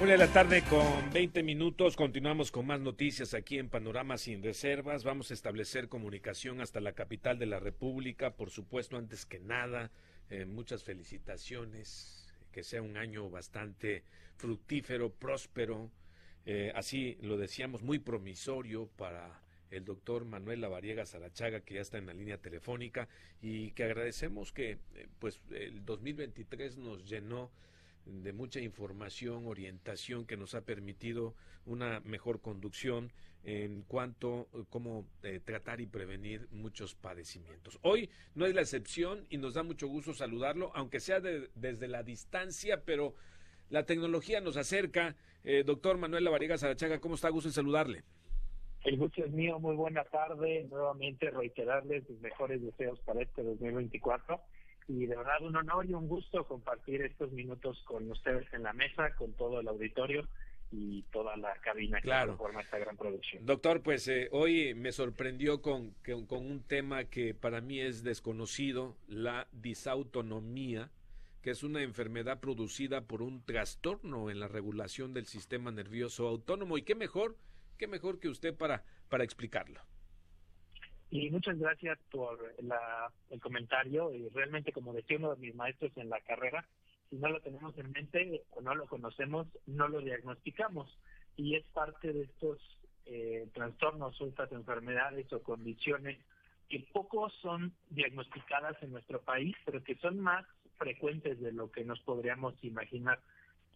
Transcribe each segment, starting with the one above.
Una de la tarde con 20 minutos. Continuamos con más noticias aquí en Panorama Sin Reservas. Vamos a establecer comunicación hasta la capital de la República. Por supuesto, antes que nada, eh, muchas felicitaciones. Que sea un año bastante fructífero, próspero. Eh, así lo decíamos, muy promisorio para el doctor Manuel Lavariega Sarachaga, que ya está en la línea telefónica, y que agradecemos que eh, pues el 2023 nos llenó de mucha información, orientación que nos ha permitido una mejor conducción en cuanto a cómo eh, tratar y prevenir muchos padecimientos. Hoy no es la excepción y nos da mucho gusto saludarlo, aunque sea desde la distancia, pero la tecnología nos acerca. Eh, doctor Manuel Lavariega Sarachaga, ¿cómo está? Gusto en saludarle. El gusto es mío, muy buena tarde. Nuevamente reiterarles mis mejores deseos para este 2024 y de verdad un honor y un gusto compartir estos minutos con ustedes en la mesa, con todo el auditorio y toda la cabina claro. que forma esta gran producción. Doctor, pues eh, hoy me sorprendió con, con un tema que para mí es desconocido, la disautonomía, que es una enfermedad producida por un trastorno en la regulación del sistema nervioso autónomo. Y qué mejor, qué mejor que usted para, para explicarlo. Y muchas gracias por el comentario. Y realmente, como decía uno de mis maestros en la carrera, si no lo tenemos en mente o no lo conocemos, no lo diagnosticamos. Y es parte de estos eh, trastornos o estas enfermedades o condiciones que pocos son diagnosticadas en nuestro país, pero que son más frecuentes de lo que nos podríamos imaginar.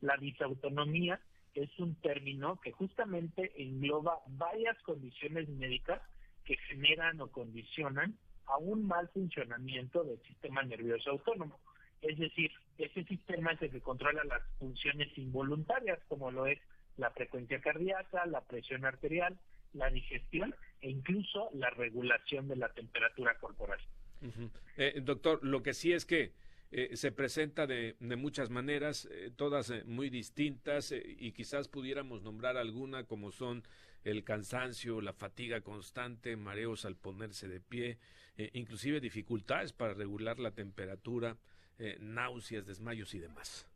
La disautonomía es un término que justamente engloba varias condiciones médicas que generan o condicionan a un mal funcionamiento del sistema nervioso autónomo. Es decir, ese sistema es el que controla las funciones involuntarias, como lo es la frecuencia cardíaca, la presión arterial, la digestión e incluso la regulación de la temperatura corporal. Eh, doctor, lo que sí es que eh, se presenta de, muchas maneras, eh, todas muy distintas, y quizás pudiéramos nombrar alguna como son el cansancio, la fatiga constante, mareos al ponerse de pie, eh, inclusive dificultades para regular la temperatura, eh, náuseas, desmayos y demás.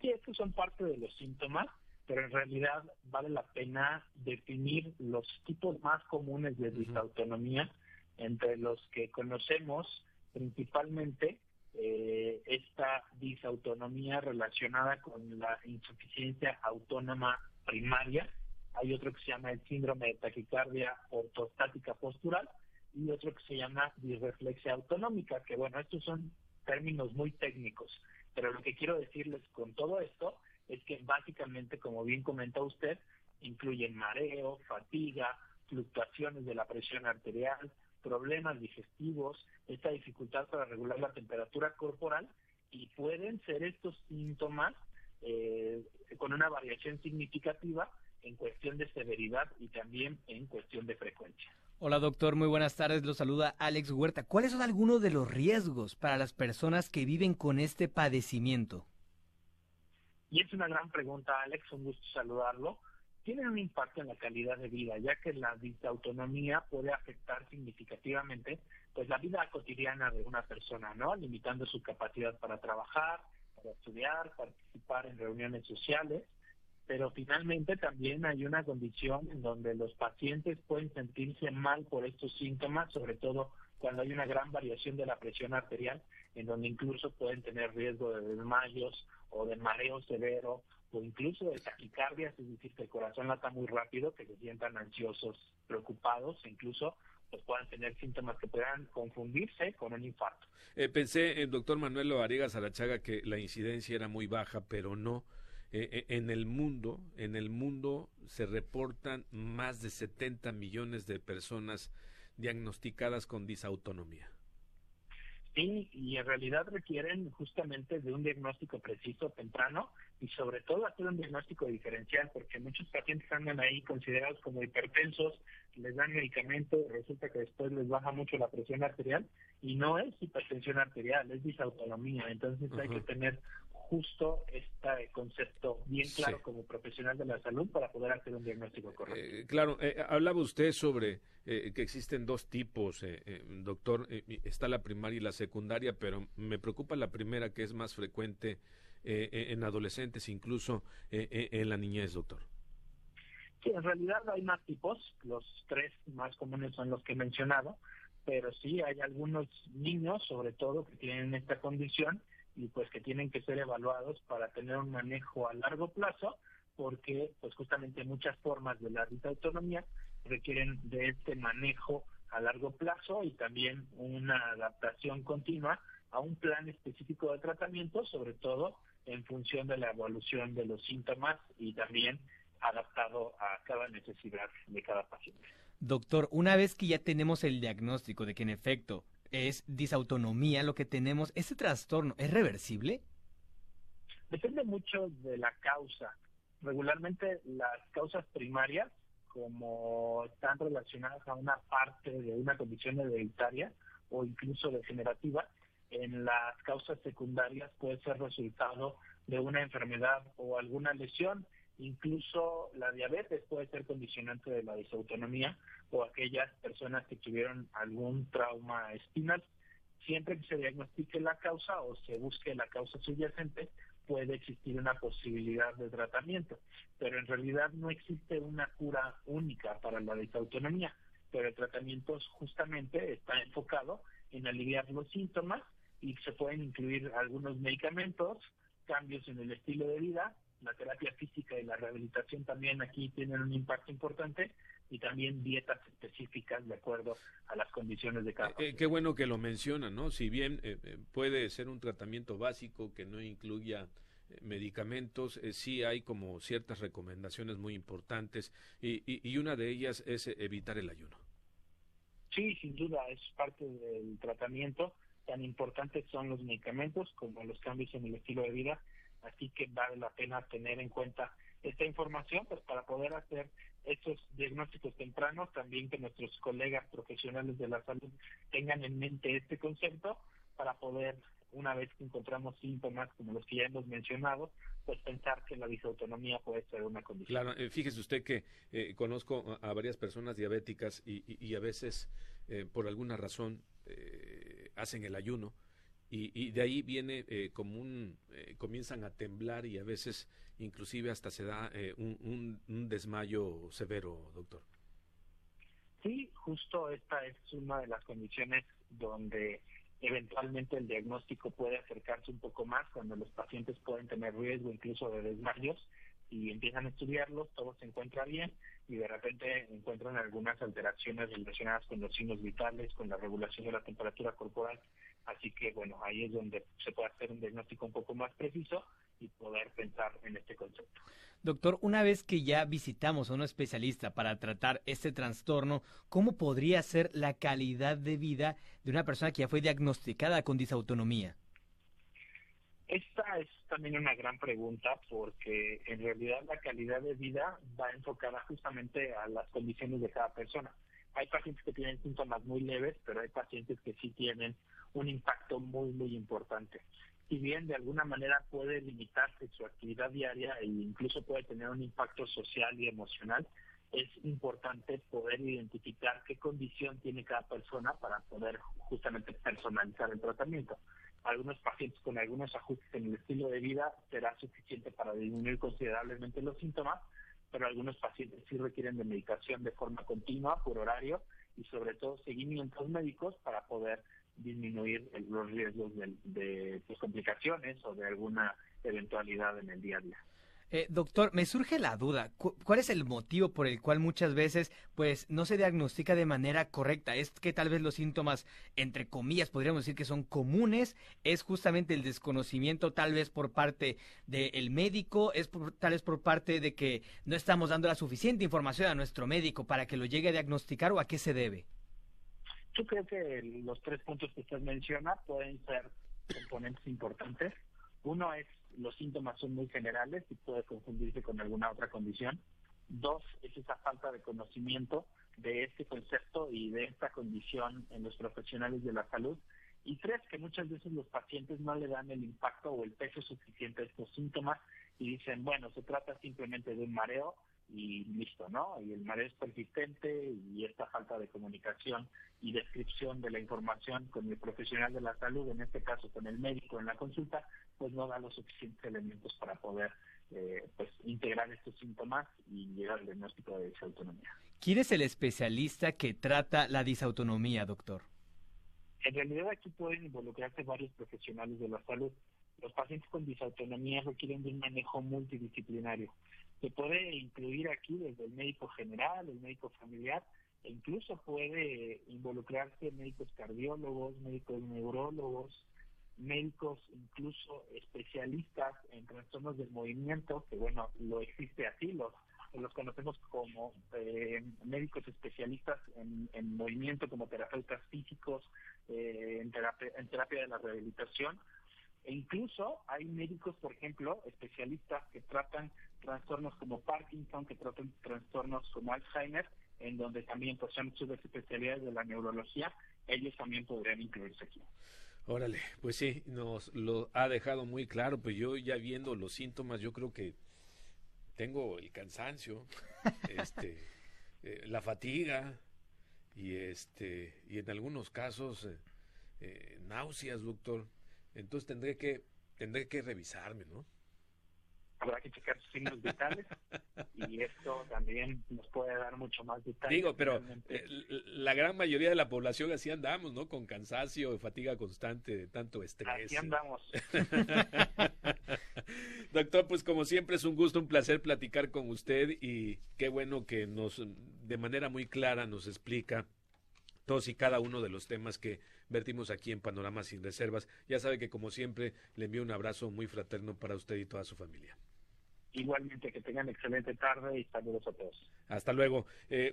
Sí, estos son parte de los síntomas, pero en realidad vale la pena definir los tipos más comunes de disautonomía, entre los que conocemos principalmente eh, esta disautonomía relacionada con la insuficiencia autónoma primaria, hay otro que se llama el síndrome de taquicardia ortostática postural y otro que se llama disreflexia autonómica, que bueno, estos son términos muy técnicos, pero lo que quiero decirles con todo esto es que básicamente, como bien comenta usted, incluyen mareo, fatiga, fluctuaciones de la presión arterial, problemas digestivos, esta dificultad para regular la temperatura corporal y pueden ser estos síntomas eh, con una variación significativa en cuestión de severidad y también en cuestión de frecuencia. Hola doctor, muy buenas tardes, lo saluda Alex Huerta. ¿Cuáles son algunos de los riesgos para las personas que viven con este padecimiento? Y es una gran pregunta, Alex, un gusto saludarlo. Tienen un impacto en la calidad de vida, ya que la disautonomía puede afectar significativamente pues la vida cotidiana de una persona, ¿no? Limitando su capacidad para trabajar, para estudiar, participar en reuniones sociales pero finalmente también hay una condición en donde los pacientes pueden sentirse mal por estos síntomas, sobre todo cuando hay una gran variación de la presión arterial, en donde incluso pueden tener riesgo de desmayos o de mareo severo incluso de taquicardia, es decir, que el corazón lata muy rápido, que se sientan ansiosos, preocupados, e incluso pues puedan tener síntomas que puedan confundirse con un infarto. Eh, pensé, el doctor Manuel Loariga Sarachaga, que la incidencia era muy baja, pero no. Eh, eh, en el mundo, en el mundo se reportan más de 70 millones de personas diagnosticadas con disautonomía. Sí, y en realidad requieren justamente de un diagnóstico preciso, temprano, y sobre todo hacer un diagnóstico diferencial, porque muchos pacientes andan ahí considerados como hipertensos, les dan medicamento, resulta que después les baja mucho la presión arterial, y no es hipertensión arterial, es disautonomía, entonces hay que tener justo este concepto bien claro como profesional de la salud para poder hacer un diagnóstico correcto. Eh, claro, eh, hablaba usted sobre eh, que existen dos tipos, doctor, está la primaria y la secundaria, pero me preocupa la primera que es más frecuente en adolescentes, incluso en la niñez, doctor? Sí, en realidad hay más tipos, los tres más comunes son los que he mencionado, pero sí hay algunos niños, sobre todo, que tienen esta condición y pues que tienen que ser evaluados para tener un manejo a largo plazo, porque pues justamente muchas formas de la autonomía requieren de este manejo a largo plazo y también una adaptación continua a un plan específico de tratamiento, sobre todo en función de la evolución de los síntomas y también adaptado a cada necesidad de cada paciente. Doctor, una vez que ya tenemos el diagnóstico de que en efecto es disautonomía lo que tenemos, ¿ese trastorno es reversible? Depende mucho de la causa. Regularmente las causas primarias, como están relacionadas a una parte de una condición hereditaria o incluso degenerativa, en las causas secundarias puede ser resultado de una enfermedad o alguna lesión Incluso la diabetes puede ser condicionante de la disautonomía o aquellas personas que tuvieron algún trauma espinal. Siempre que se diagnostique la causa o se busque la causa subyacente, puede existir una posibilidad de tratamiento. Pero en realidad no existe una cura única para la disautonomía. Pero el tratamiento justamente está enfocado en aliviar los síntomas y se pueden incluir algunos medicamentos, cambios en el estilo de vida la terapia física y la rehabilitación también aquí tienen un impacto importante y también dietas específicas de acuerdo a las condiciones de cada eh, eh qué bueno que lo mencionan, ¿no? Si bien eh, eh, puede ser un tratamiento básico que no incluya medicamentos, sí hay como ciertas recomendaciones muy importantes y, y una de ellas es evitar el ayuno. Sí, sin duda, es parte del tratamiento. Tan importantes son los medicamentos como los cambios en el estilo de vida Así que vale la pena tener en cuenta esta información pues para poder hacer estos diagnósticos tempranos, también que nuestros colegas profesionales de la salud tengan en mente este concepto para poder, una vez que encontramos síntomas como los que ya hemos mencionado, pues pensar que la disautonomía puede ser una condición. Claro, eh, fíjese usted que eh, conozco a, varias personas diabéticas y, a veces eh, por alguna razón hacen el ayuno y, de ahí viene eh, como un, eh, comienzan a temblar y a veces inclusive hasta se da eh, un, un, desmayo severo, doctor. Sí, justo esta es una de las condiciones donde eventualmente el diagnóstico puede acercarse un poco más cuando los pacientes pueden tener riesgo incluso de desmayos y empiezan a estudiarlos, todo se encuentra bien y de repente encuentran algunas alteraciones relacionadas con los signos vitales, con la regulación de la temperatura corporal Así que bueno, ahí es donde se puede hacer un diagnóstico un poco más preciso y poder pensar en este concepto. Doctor, una vez que ya visitamos a un especialista para tratar este trastorno, ¿cómo podría ser la calidad de vida de una persona que ya fue diagnosticada con disautonomía? Esta es también una gran pregunta porque en realidad la calidad de vida va enfocada justamente a las condiciones de cada persona. Hay pacientes que tienen síntomas muy leves, pero hay pacientes que sí tienen un impacto muy, muy importante. Si bien de alguna manera puede limitarse su actividad diaria e incluso puede tener un impacto social y emocional, es importante poder identificar qué condición tiene cada persona para poder justamente personalizar el tratamiento. Algunos pacientes con algunos ajustes en el estilo de vida será suficiente para disminuir considerablemente los síntomas, pero algunos pacientes sí requieren de medicación de forma continua, por horario y sobre todo seguimientos médicos para poder disminuir los riesgos de, pues, complicaciones o de alguna eventualidad en el día a día. Eh, doctor, me surge la duda, ¿cuál es el motivo por el cual muchas veces pues no se diagnostica de manera correcta? ¿Es que tal vez los síntomas, entre comillas, podríamos decir que son comunes? ¿Es justamente el desconocimiento tal vez por parte del médico? ¿Es tal vez por parte de que no estamos dando la suficiente información a nuestro médico para que lo llegue a diagnosticar o a qué se debe? Yo creo que los tres puntos que usted menciona pueden ser componentes importantes. Uno es los síntomas son muy generales y puede confundirse con alguna otra condición. Dos es esa falta de conocimiento de este concepto y de esta condición en los profesionales de la salud. Y tres, que muchas veces los pacientes no le dan el impacto o el peso suficiente a estos síntomas y dicen, bueno, se trata simplemente de un mareo y listo, ¿no? Y el mareo es persistente y esta falta de comunicación y descripción de la información con el profesional de la salud, en este caso con el médico en la consulta, pues no da los suficientes elementos para poder eh, pues integrar estos síntomas y llegar al diagnóstico de disautonomía. ¿Quién es el especialista que trata la disautonomía, doctor? En realidad aquí pueden involucrarse varios profesionales de la salud. Los pacientes con disautonomía requieren de un manejo multidisciplinario. Se puede incluir aquí desde el médico general, el médico familiar, e incluso puede involucrarse médicos cardiólogos, médicos neurólogos, médicos incluso especialistas en trastornos del movimiento, que bueno, lo existe así, los, los conocemos como eh, médicos especialistas en, en, movimiento, como terapeutas físicos, eh, en, terapia, en terapia de la rehabilitación, e incluso hay médicos, por ejemplo, especialistas que tratan trastornos como Parkinson, que tratan trastornos como Alzheimer, en donde también pues son especialidades de la neurología, ellos también podrían incluirse aquí. Órale, pues sí, nos lo ha dejado muy claro, pues yo ya viendo los síntomas, yo creo que tengo el cansancio, este, eh, la fatiga y este y en algunos casos eh, eh, náuseas, doctor. Entonces tendré que tendré que revisarme, ¿no? habrá que checar sus signos vitales y esto también nos puede dar mucho más detalles. Digo, pero eh, la gran mayoría de la población así andamos, ¿no? Con cansancio, fatiga constante, tanto estrés. Así andamos. Doctor, pues como siempre es un gusto, un placer platicar con usted y qué bueno que nos, de manera muy clara, nos explica todos y cada uno de los temas que vertimos aquí en Panorama Sin Reservas. Ya sabe que como siempre le envío un abrazo muy fraterno para usted y toda su familia. Igualmente, que tengan excelente tarde y saludos a todos. Hasta luego. Eh,